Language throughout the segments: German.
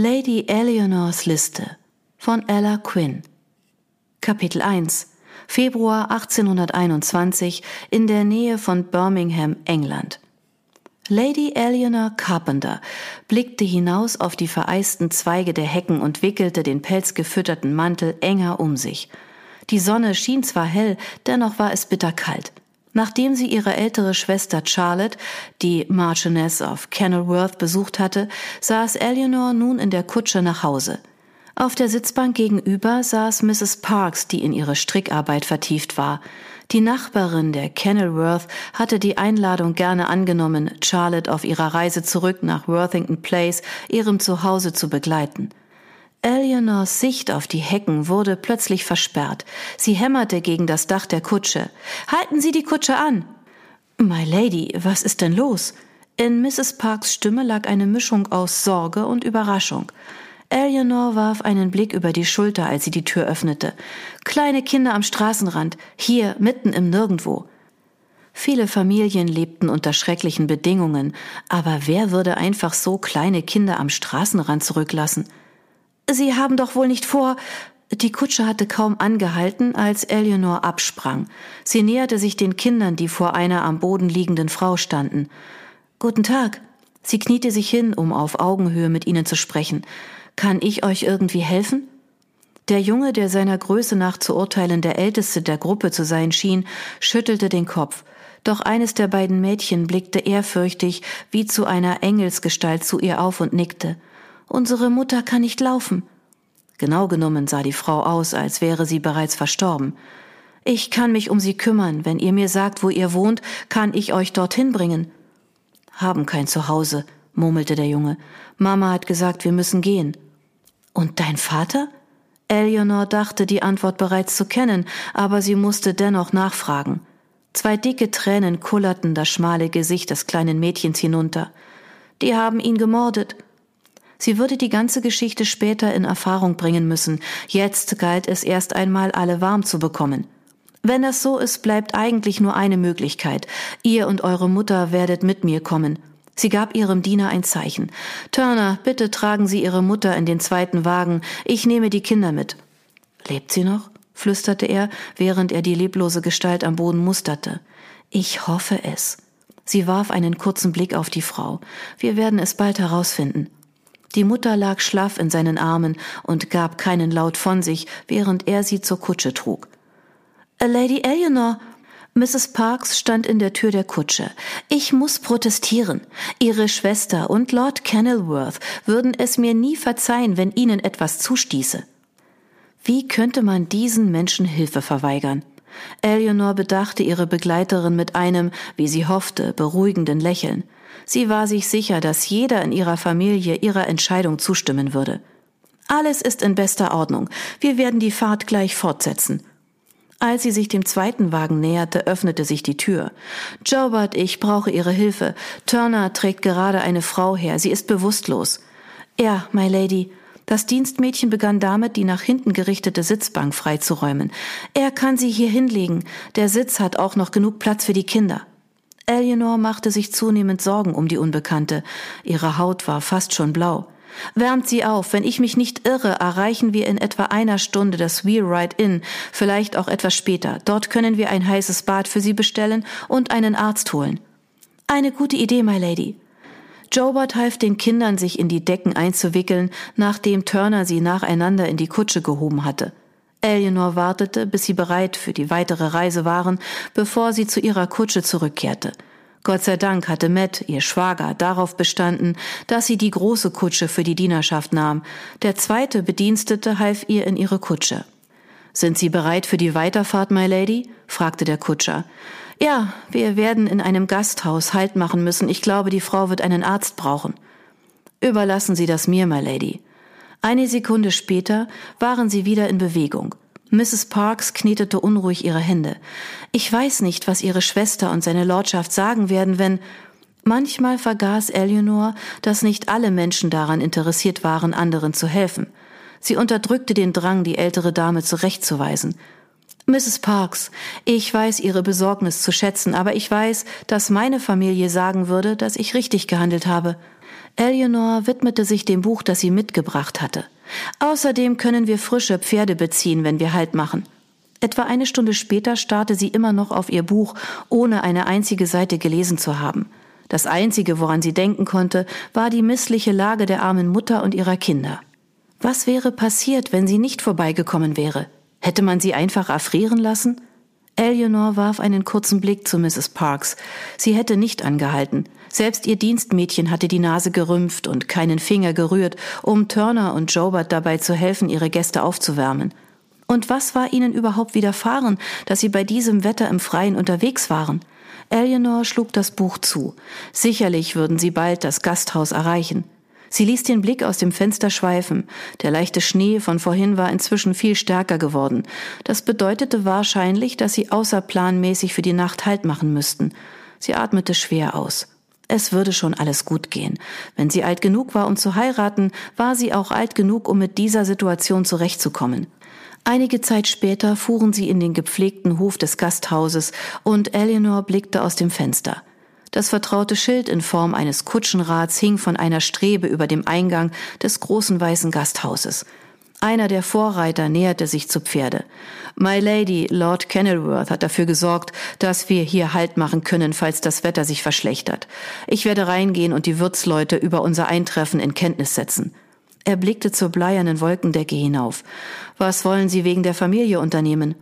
Lady Eleanors Liste von Ella Quinn Kapitel 1 Februar 1821 in der Nähe von Birmingham, England. Lady Eleanor Carpenter blickte hinaus auf die vereisten Zweige der Hecken und wickelte den pelzgefütterten Mantel enger um sich. Die Sonne schien zwar hell, dennoch war es bitterkalt. Nachdem sie ihre ältere Schwester Charlotte, die Marchioness of Kenilworth, besucht hatte, saß Eleanor nun in der Kutsche nach Hause. Auf der Sitzbank gegenüber saß Mrs. Parks, die in ihre Strickarbeit vertieft war. Die Nachbarin der Kenilworth hatte die Einladung gerne angenommen, Charlotte auf ihrer Reise zurück nach Worthington Place, ihrem Zuhause zu begleiten. Eleanors Sicht auf die Hecken wurde plötzlich versperrt. Sie hämmerte gegen das Dach der Kutsche. Halten Sie die Kutsche an! My Lady, was ist denn los? In Mrs. Parks Stimme lag eine Mischung aus Sorge und Überraschung. Eleanor warf einen Blick über die Schulter, als sie die Tür öffnete. Kleine Kinder am Straßenrand, hier mitten im Nirgendwo. Viele Familien lebten unter schrecklichen Bedingungen, aber wer würde einfach so kleine Kinder am Straßenrand zurücklassen? Sie haben doch wohl nicht vor. Die Kutsche hatte kaum angehalten, als Eleanor absprang. Sie näherte sich den Kindern, die vor einer am Boden liegenden Frau standen. Guten Tag. Sie kniete sich hin, um auf Augenhöhe mit ihnen zu sprechen. Kann ich euch irgendwie helfen? Der Junge, der seiner Größe nach zu urteilen der älteste der Gruppe zu sein schien, schüttelte den Kopf. Doch eines der beiden Mädchen blickte ehrfürchtig wie zu einer Engelsgestalt zu ihr auf und nickte. Unsere Mutter kann nicht laufen. Genau genommen sah die Frau aus, als wäre sie bereits verstorben. Ich kann mich um sie kümmern. Wenn ihr mir sagt, wo ihr wohnt, kann ich euch dorthin bringen. Haben kein Zuhause, murmelte der Junge. Mama hat gesagt, wir müssen gehen. Und dein Vater? Eleanor dachte, die Antwort bereits zu kennen, aber sie musste dennoch nachfragen. Zwei dicke Tränen kullerten das schmale Gesicht des kleinen Mädchens hinunter. Die haben ihn gemordet. Sie würde die ganze Geschichte später in Erfahrung bringen müssen. Jetzt galt es erst einmal, alle warm zu bekommen. Wenn das so ist, bleibt eigentlich nur eine Möglichkeit. Ihr und eure Mutter werdet mit mir kommen. Sie gab ihrem Diener ein Zeichen. Turner, bitte tragen Sie Ihre Mutter in den zweiten Wagen. Ich nehme die Kinder mit. Lebt sie noch? flüsterte er, während er die leblose Gestalt am Boden musterte. Ich hoffe es. Sie warf einen kurzen Blick auf die Frau. Wir werden es bald herausfinden. Die Mutter lag schlaff in seinen Armen und gab keinen Laut von sich, während er sie zur Kutsche trug. Lady Eleanor, Mrs. Parks stand in der Tür der Kutsche. Ich muss protestieren. Ihre Schwester und Lord Kenilworth würden es mir nie verzeihen, wenn ihnen etwas zustieße. Wie könnte man diesen Menschen Hilfe verweigern? Eleanor bedachte ihre Begleiterin mit einem, wie sie hoffte, beruhigenden Lächeln. Sie war sich sicher, dass jeder in ihrer Familie ihrer Entscheidung zustimmen würde. Alles ist in bester Ordnung. Wir werden die Fahrt gleich fortsetzen. Als sie sich dem zweiten Wagen näherte, öffnete sich die Tür. Jobert, ich brauche Ihre Hilfe. Turner trägt gerade eine Frau her. Sie ist bewusstlos. Ja, my lady. Das Dienstmädchen begann damit, die nach hinten gerichtete Sitzbank freizuräumen. Er kann sie hier hinlegen. Der Sitz hat auch noch genug Platz für die Kinder. Eleanor machte sich zunehmend Sorgen um die Unbekannte. Ihre Haut war fast schon blau. Wärmt sie auf. Wenn ich mich nicht irre, erreichen wir in etwa einer Stunde das Wheelwright Inn, vielleicht auch etwas später. Dort können wir ein heißes Bad für sie bestellen und einen Arzt holen. Eine gute Idee, my lady. Jobert half den Kindern, sich in die Decken einzuwickeln, nachdem Turner sie nacheinander in die Kutsche gehoben hatte. Eleanor wartete, bis sie bereit für die weitere Reise waren, bevor sie zu ihrer Kutsche zurückkehrte. Gott sei Dank hatte Matt, ihr Schwager, darauf bestanden, dass sie die große Kutsche für die Dienerschaft nahm. Der zweite Bedienstete half ihr in ihre Kutsche. Sind Sie bereit für die Weiterfahrt, my lady? fragte der Kutscher. Ja, wir werden in einem Gasthaus Halt machen müssen. Ich glaube, die Frau wird einen Arzt brauchen. Überlassen Sie das mir, my lady. Eine Sekunde später waren sie wieder in Bewegung. Mrs. Parks knetete unruhig ihre Hände. Ich weiß nicht, was ihre Schwester und seine Lordschaft sagen werden, wenn Manchmal vergaß Eleanor, dass nicht alle Menschen daran interessiert waren, anderen zu helfen. Sie unterdrückte den Drang, die ältere Dame zurechtzuweisen. Mrs. Parks, ich weiß Ihre Besorgnis zu schätzen, aber ich weiß, dass meine Familie sagen würde, dass ich richtig gehandelt habe. Eleanor widmete sich dem Buch, das sie mitgebracht hatte. Außerdem können wir frische Pferde beziehen, wenn wir Halt machen. Etwa eine Stunde später starrte sie immer noch auf ihr Buch, ohne eine einzige Seite gelesen zu haben. Das Einzige, woran sie denken konnte, war die missliche Lage der armen Mutter und ihrer Kinder. Was wäre passiert, wenn sie nicht vorbeigekommen wäre? Hätte man sie einfach erfrieren lassen? Eleanor warf einen kurzen Blick zu Mrs. Parks. Sie hätte nicht angehalten. Selbst ihr Dienstmädchen hatte die Nase gerümpft und keinen Finger gerührt, um Turner und Jobert dabei zu helfen, ihre Gäste aufzuwärmen. Und was war ihnen überhaupt widerfahren, dass sie bei diesem Wetter im Freien unterwegs waren? Eleanor schlug das Buch zu. Sicherlich würden sie bald das Gasthaus erreichen. Sie ließ den Blick aus dem Fenster schweifen. Der leichte Schnee von vorhin war inzwischen viel stärker geworden. Das bedeutete wahrscheinlich, dass sie außerplanmäßig für die Nacht Halt machen müssten. Sie atmete schwer aus. Es würde schon alles gut gehen. Wenn sie alt genug war, um zu heiraten, war sie auch alt genug, um mit dieser Situation zurechtzukommen. Einige Zeit später fuhren sie in den gepflegten Hof des Gasthauses und Eleanor blickte aus dem Fenster. Das vertraute Schild in Form eines Kutschenrads hing von einer Strebe über dem Eingang des großen weißen Gasthauses. Einer der Vorreiter näherte sich zu Pferde. My Lady, Lord Kenilworth, hat dafür gesorgt, dass wir hier Halt machen können, falls das Wetter sich verschlechtert. Ich werde reingehen und die Wirtsleute über unser Eintreffen in Kenntnis setzen. Er blickte zur bleiernen Wolkendecke hinauf. Was wollen Sie wegen der Familie unternehmen?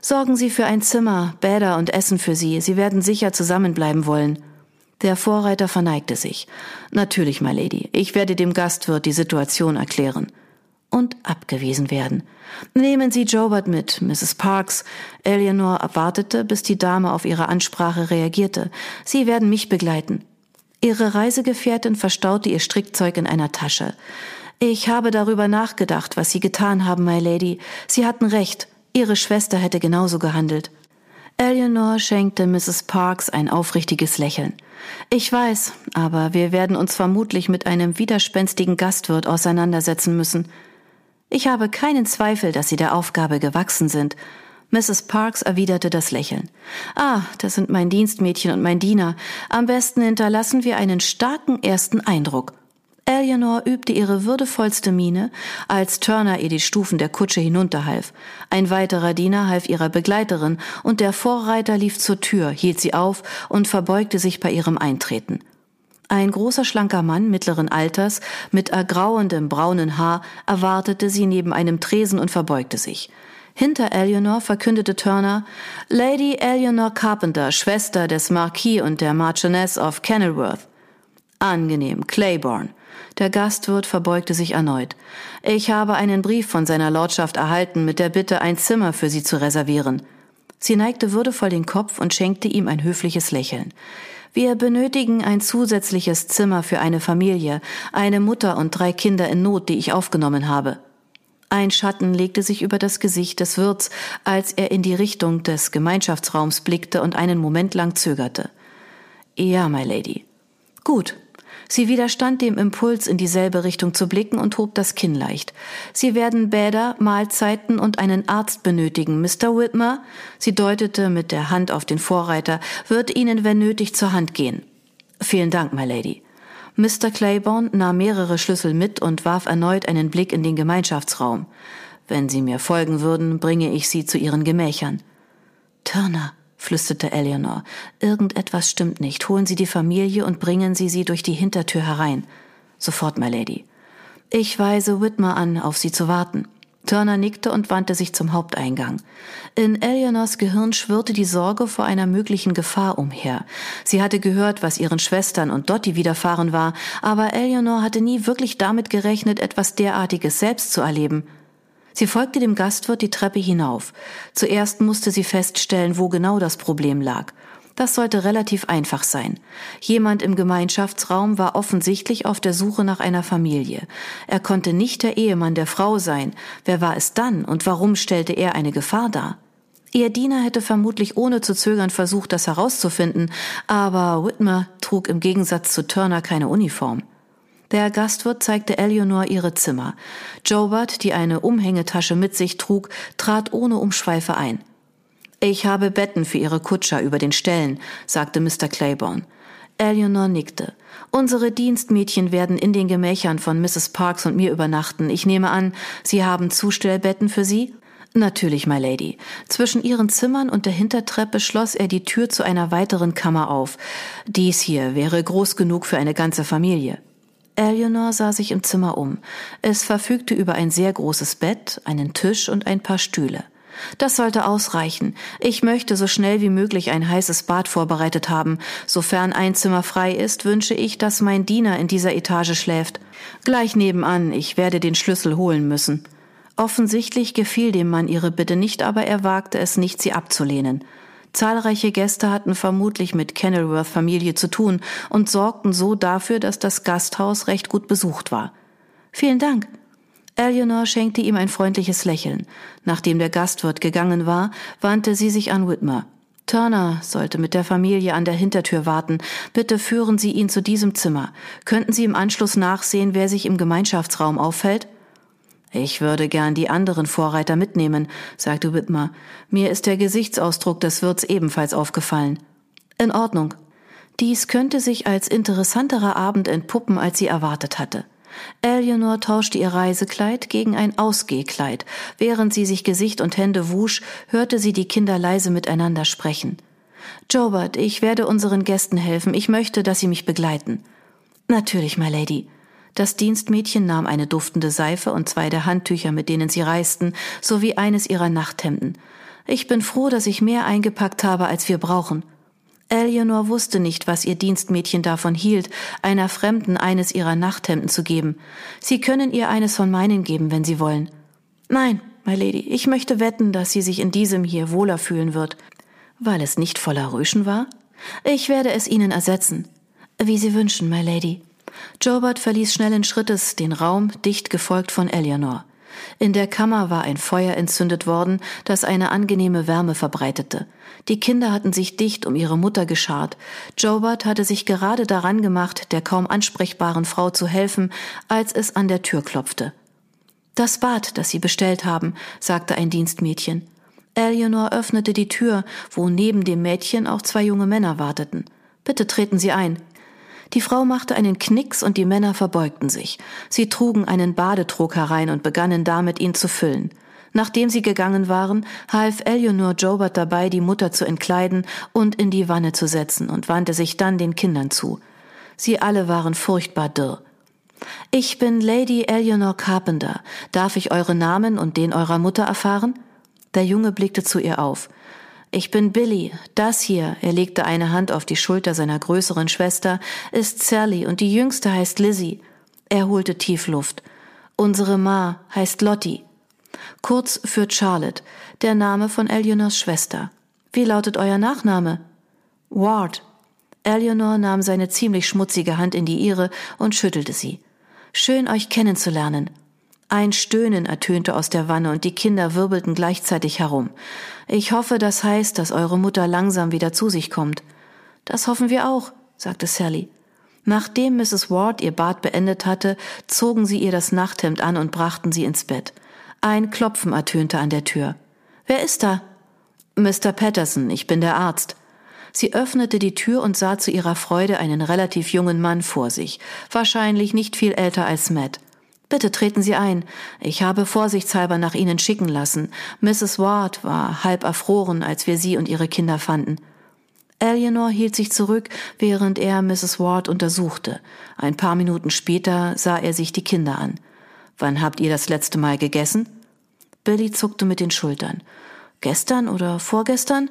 Sorgen Sie für ein Zimmer, Bäder und Essen für Sie. Sie werden sicher zusammenbleiben wollen. Der Vorreiter verneigte sich. Natürlich, my Lady. Ich werde dem Gastwirt die Situation erklären. Und abgewiesen werden. Nehmen Sie Jobert mit, Mrs. Parks. Eleanor erwartete, bis die Dame auf ihre Ansprache reagierte. Sie werden mich begleiten. Ihre Reisegefährtin verstaute ihr Strickzeug in einer Tasche. Ich habe darüber nachgedacht, was Sie getan haben, my Lady. Sie hatten recht. Ihre Schwester hätte genauso gehandelt. Eleanor schenkte Mrs. Parks ein aufrichtiges Lächeln. Ich weiß, aber wir werden uns vermutlich mit einem widerspenstigen Gastwirt auseinandersetzen müssen. Ich habe keinen Zweifel, dass Sie der Aufgabe gewachsen sind. Mrs. Parks erwiderte das Lächeln. Ah, das sind mein Dienstmädchen und mein Diener. Am besten hinterlassen wir einen starken ersten Eindruck. Eleanor übte ihre würdevollste Miene, als Turner ihr die Stufen der Kutsche hinunterhalf. Ein weiterer Diener half ihrer Begleiterin, und der Vorreiter lief zur Tür, hielt sie auf und verbeugte sich bei ihrem Eintreten. Ein großer schlanker Mann mittleren Alters mit ergrauendem braunen Haar erwartete sie neben einem Tresen und verbeugte sich. Hinter Eleanor verkündete Turner Lady Eleanor Carpenter, Schwester des Marquis und der Marchioness of Kenilworth. Angenehm, Claiborne. Der Gastwirt verbeugte sich erneut. Ich habe einen Brief von seiner Lordschaft erhalten mit der Bitte, ein Zimmer für Sie zu reservieren. Sie neigte würdevoll den Kopf und schenkte ihm ein höfliches Lächeln. Wir benötigen ein zusätzliches Zimmer für eine Familie, eine Mutter und drei Kinder in Not, die ich aufgenommen habe. Ein Schatten legte sich über das Gesicht des Wirts, als er in die Richtung des Gemeinschaftsraums blickte und einen Moment lang zögerte. Ja, my Lady. Gut, Sie widerstand dem Impuls, in dieselbe Richtung zu blicken und hob das Kinn leicht. Sie werden Bäder, Mahlzeiten und einen Arzt benötigen. Mr. Whitmer, sie deutete mit der Hand auf den Vorreiter, wird Ihnen, wenn nötig, zur Hand gehen. Vielen Dank, my Lady. Mr. Claiborne nahm mehrere Schlüssel mit und warf erneut einen Blick in den Gemeinschaftsraum. Wenn Sie mir folgen würden, bringe ich Sie zu Ihren Gemächern. Turner, flüsterte Eleanor. Irgendetwas stimmt nicht. Holen Sie die Familie und bringen Sie sie durch die Hintertür herein. Sofort, my Lady. Ich weise Whitmer an, auf Sie zu warten. Turner nickte und wandte sich zum Haupteingang. In Eleanors Gehirn schwirrte die Sorge vor einer möglichen Gefahr umher. Sie hatte gehört, was ihren Schwestern und Dottie widerfahren war, aber Eleanor hatte nie wirklich damit gerechnet, etwas derartiges selbst zu erleben. Sie folgte dem Gastwirt die Treppe hinauf. Zuerst musste sie feststellen, wo genau das Problem lag. Das sollte relativ einfach sein. Jemand im Gemeinschaftsraum war offensichtlich auf der Suche nach einer Familie. Er konnte nicht der Ehemann der Frau sein. Wer war es dann und warum stellte er eine Gefahr dar? Ihr Diener hätte vermutlich ohne zu zögern versucht, das herauszufinden, aber Whitmer trug im Gegensatz zu Turner keine Uniform. Der Gastwirt zeigte Eleanor ihre Zimmer. Jobert, die eine Umhängetasche mit sich trug, trat ohne Umschweife ein. Ich habe Betten für Ihre Kutscher über den Ställen, sagte Mr. Claiborne. Eleanor nickte. Unsere Dienstmädchen werden in den Gemächern von Mrs. Parks und mir übernachten. Ich nehme an, Sie haben Zustellbetten für sie? Natürlich, my lady. Zwischen ihren Zimmern und der Hintertreppe schloss er die Tür zu einer weiteren Kammer auf. Dies hier wäre groß genug für eine ganze Familie. Eleanor sah sich im Zimmer um. Es verfügte über ein sehr großes Bett, einen Tisch und ein paar Stühle. Das sollte ausreichen. Ich möchte so schnell wie möglich ein heißes Bad vorbereitet haben. Sofern ein Zimmer frei ist, wünsche ich, dass mein Diener in dieser Etage schläft. Gleich nebenan, ich werde den Schlüssel holen müssen. Offensichtlich gefiel dem Mann ihre Bitte nicht, aber er wagte es nicht, sie abzulehnen. Zahlreiche Gäste hatten vermutlich mit Kenilworth Familie zu tun und sorgten so dafür, dass das Gasthaus recht gut besucht war. Vielen Dank, Eleanor schenkte ihm ein freundliches Lächeln. Nachdem der Gastwirt gegangen war, wandte sie sich an Whitmer. Turner sollte mit der Familie an der Hintertür warten. Bitte führen Sie ihn zu diesem Zimmer. Könnten Sie im Anschluss nachsehen, wer sich im Gemeinschaftsraum auffällt? Ich würde gern die anderen Vorreiter mitnehmen, sagte Whitmer. Mir ist der Gesichtsausdruck des Wirts ebenfalls aufgefallen. In Ordnung. Dies könnte sich als interessanterer Abend entpuppen, als sie erwartet hatte. Eleanor tauschte ihr Reisekleid gegen ein Ausgehkleid. Während sie sich Gesicht und Hände wusch, hörte sie die Kinder leise miteinander sprechen. Jobert, ich werde unseren Gästen helfen. Ich möchte, dass Sie mich begleiten. Natürlich, my lady. Das Dienstmädchen nahm eine duftende Seife und zwei der Handtücher, mit denen sie reisten, sowie eines ihrer Nachthemden. Ich bin froh, dass ich mehr eingepackt habe, als wir brauchen. Eleanor wusste nicht, was ihr Dienstmädchen davon hielt, einer Fremden eines ihrer Nachthemden zu geben. Sie können ihr eines von meinen geben, wenn Sie wollen. Nein, my lady, ich möchte wetten, dass sie sich in diesem hier wohler fühlen wird. Weil es nicht voller Rüschen war? Ich werde es Ihnen ersetzen. Wie Sie wünschen, my lady. Jobert verließ schnellen Schrittes den Raum, dicht gefolgt von Eleanor. In der Kammer war ein Feuer entzündet worden, das eine angenehme Wärme verbreitete. Die Kinder hatten sich dicht um ihre Mutter geschart. Jobert hatte sich gerade daran gemacht, der kaum ansprechbaren Frau zu helfen, als es an der Tür klopfte. Das Bad, das Sie bestellt haben, sagte ein Dienstmädchen. Eleanor öffnete die Tür, wo neben dem Mädchen auch zwei junge Männer warteten. Bitte treten Sie ein. Die Frau machte einen Knicks und die Männer verbeugten sich. Sie trugen einen Badetrog herein und begannen damit, ihn zu füllen. Nachdem sie gegangen waren, half Eleanor Jobert dabei, die Mutter zu entkleiden und in die Wanne zu setzen und wandte sich dann den Kindern zu. Sie alle waren furchtbar dürr. Ich bin Lady Eleanor Carpenter. Darf ich eure Namen und den eurer Mutter erfahren? Der Junge blickte zu ihr auf. Ich bin Billy. Das hier, er legte eine Hand auf die Schulter seiner größeren Schwester, ist Sally und die jüngste heißt Lizzie. Er holte tief Luft. Unsere Ma heißt Lottie. Kurz für Charlotte, der Name von Eleanors Schwester. Wie lautet euer Nachname? Ward. Eleanor nahm seine ziemlich schmutzige Hand in die ihre und schüttelte sie. Schön euch kennenzulernen. Ein Stöhnen ertönte aus der Wanne und die Kinder wirbelten gleichzeitig herum. Ich hoffe, das heißt, dass eure Mutter langsam wieder zu sich kommt. Das hoffen wir auch, sagte Sally. Nachdem Mrs. Ward ihr Bad beendet hatte, zogen sie ihr das Nachthemd an und brachten sie ins Bett. Ein Klopfen ertönte an der Tür. Wer ist da? Mr. Patterson, ich bin der Arzt. Sie öffnete die Tür und sah zu ihrer Freude einen relativ jungen Mann vor sich, wahrscheinlich nicht viel älter als Matt. Bitte treten Sie ein. Ich habe vorsichtshalber nach Ihnen schicken lassen. Mrs. Ward war halb erfroren, als wir sie und ihre Kinder fanden. Eleanor hielt sich zurück, während er Mrs. Ward untersuchte. Ein paar Minuten später sah er sich die Kinder an. Wann habt ihr das letzte Mal gegessen? Billy zuckte mit den Schultern. Gestern oder vorgestern?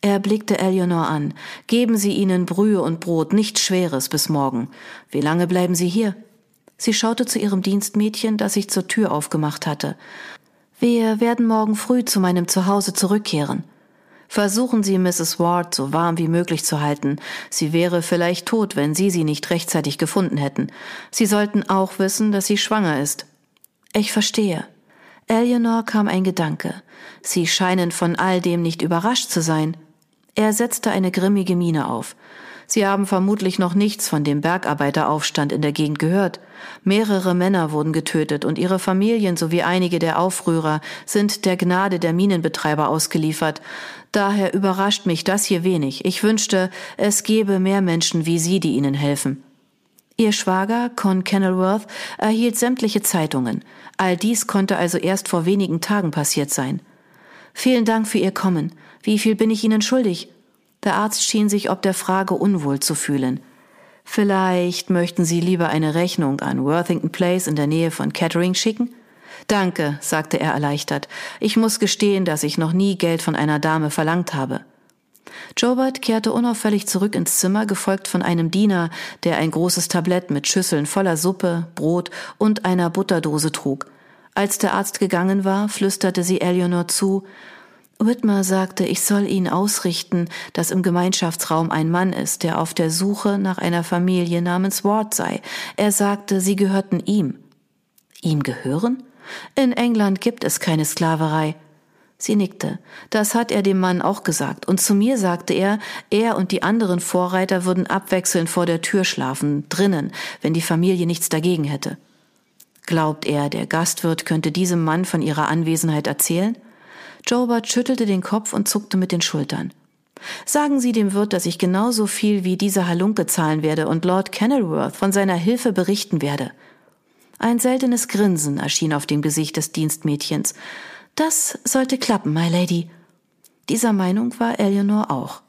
Er blickte Eleanor an. Geben Sie ihnen Brühe und Brot, nichts Schweres bis morgen. Wie lange bleiben Sie hier? Sie schaute zu ihrem Dienstmädchen, das sich zur Tür aufgemacht hatte. Wir werden morgen früh zu meinem Zuhause zurückkehren. Versuchen Sie, Mrs. Ward so warm wie möglich zu halten. Sie wäre vielleicht tot, wenn Sie sie nicht rechtzeitig gefunden hätten. Sie sollten auch wissen, dass sie schwanger ist. Ich verstehe. Eleanor kam ein Gedanke. Sie scheinen von all dem nicht überrascht zu sein. Er setzte eine grimmige Miene auf. Sie haben vermutlich noch nichts von dem Bergarbeiteraufstand in der Gegend gehört. Mehrere Männer wurden getötet und ihre Familien sowie einige der Aufrührer sind der Gnade der Minenbetreiber ausgeliefert. Daher überrascht mich das hier wenig. Ich wünschte, es gäbe mehr Menschen wie Sie, die ihnen helfen. Ihr Schwager, Con Kenilworth, erhielt sämtliche Zeitungen. All dies konnte also erst vor wenigen Tagen passiert sein. Vielen Dank für Ihr Kommen. Wie viel bin ich Ihnen schuldig? Der Arzt schien sich ob der Frage unwohl zu fühlen. Vielleicht möchten Sie lieber eine Rechnung an Worthington Place in der Nähe von Kettering schicken? Danke, sagte er erleichtert. Ich muss gestehen, dass ich noch nie Geld von einer Dame verlangt habe. Jobert kehrte unauffällig zurück ins Zimmer, gefolgt von einem Diener, der ein großes Tablett mit Schüsseln voller Suppe, Brot und einer Butterdose trug. Als der Arzt gegangen war, flüsterte sie Eleanor zu, Whitmer sagte, ich soll ihn ausrichten, dass im Gemeinschaftsraum ein Mann ist, der auf der Suche nach einer Familie namens Ward sei. Er sagte, sie gehörten ihm. Ihm gehören? In England gibt es keine Sklaverei. Sie nickte. Das hat er dem Mann auch gesagt. Und zu mir sagte er, er und die anderen Vorreiter würden abwechselnd vor der Tür schlafen, drinnen, wenn die Familie nichts dagegen hätte. Glaubt er, der Gastwirt könnte diesem Mann von ihrer Anwesenheit erzählen? Jobert schüttelte den Kopf und zuckte mit den Schultern. Sagen Sie dem Wirt, dass ich genauso viel wie dieser Halunke zahlen werde und Lord Kenilworth von seiner Hilfe berichten werde. Ein seltenes Grinsen erschien auf dem Gesicht des Dienstmädchens. Das sollte klappen, my lady. Dieser Meinung war Eleanor auch.